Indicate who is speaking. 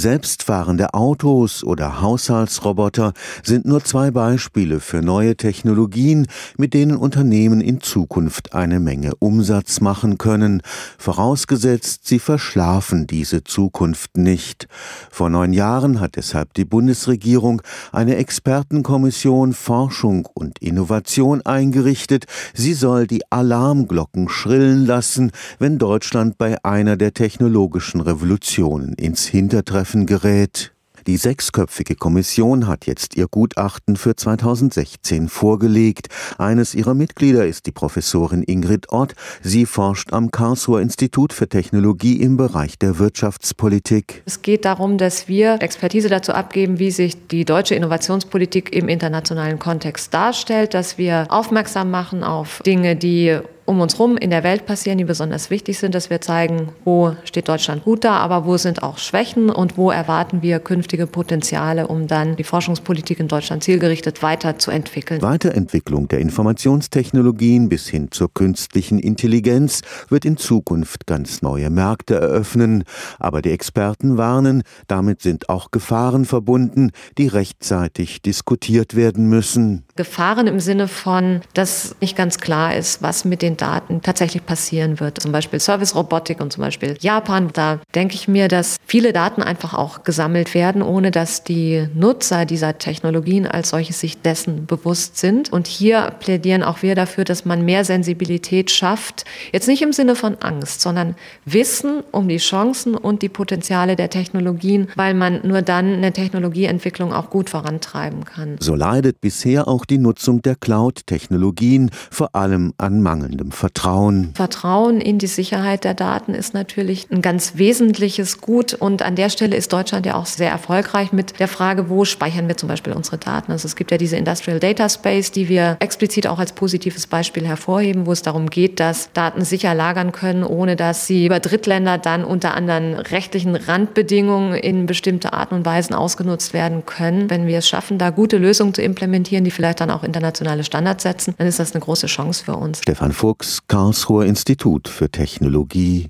Speaker 1: Selbstfahrende Autos oder Haushaltsroboter sind nur zwei Beispiele für neue Technologien, mit denen Unternehmen in Zukunft eine Menge Umsatz machen können, vorausgesetzt sie verschlafen diese Zukunft nicht. Vor neun Jahren hat deshalb die Bundesregierung eine Expertenkommission Forschung und Innovation eingerichtet. Sie soll die Alarmglocken schrillen lassen, wenn Deutschland bei einer der technologischen Revolutionen ins Hintertreffen gerät. Die sechsköpfige Kommission hat jetzt ihr Gutachten für 2016 vorgelegt. Eines ihrer Mitglieder ist die Professorin Ingrid Ott. Sie forscht am Karlsruher Institut für Technologie im Bereich der Wirtschaftspolitik.
Speaker 2: Es geht darum, dass wir Expertise dazu abgeben, wie sich die deutsche Innovationspolitik im internationalen Kontext darstellt, dass wir aufmerksam machen auf Dinge, die um uns herum in der Welt passieren, die besonders wichtig sind, dass wir zeigen, wo steht Deutschland gut da, aber wo sind auch Schwächen und wo erwarten wir künftige Potenziale, um dann die Forschungspolitik in Deutschland zielgerichtet weiterzuentwickeln.
Speaker 1: Weiterentwicklung der Informationstechnologien bis hin zur künstlichen Intelligenz wird in Zukunft ganz neue Märkte eröffnen. Aber die Experten warnen, damit sind auch Gefahren verbunden, die rechtzeitig diskutiert werden müssen.
Speaker 2: Gefahren im Sinne von, dass nicht ganz klar ist, was mit den Daten tatsächlich passieren wird. Zum Beispiel Service-Robotik und zum Beispiel Japan. Da denke ich mir, dass viele Daten einfach auch gesammelt werden, ohne dass die Nutzer dieser Technologien als solches sich dessen bewusst sind. Und hier plädieren auch wir dafür, dass man mehr Sensibilität schafft. Jetzt nicht im Sinne von Angst, sondern Wissen um die Chancen und die Potenziale der Technologien, weil man nur dann eine Technologieentwicklung auch gut vorantreiben kann.
Speaker 1: So leidet bisher auch die Nutzung der Cloud-Technologien, vor allem an mangelndem Vertrauen.
Speaker 2: Vertrauen in die Sicherheit der Daten ist natürlich ein ganz wesentliches Gut. Und an der Stelle ist Deutschland ja auch sehr erfolgreich mit der Frage, wo speichern wir zum Beispiel unsere Daten. Also es gibt ja diese Industrial Data Space, die wir explizit auch als positives Beispiel hervorheben, wo es darum geht, dass Daten sicher lagern können, ohne dass sie über Drittländer dann unter anderen rechtlichen Randbedingungen in bestimmte Arten und Weisen ausgenutzt werden können. Wenn wir es schaffen, da gute Lösungen zu implementieren, die vielleicht dann auch internationale Standards setzen, dann ist das eine große Chance für uns.
Speaker 1: Stefan Fuchs, Karlsruher Institut für Technologie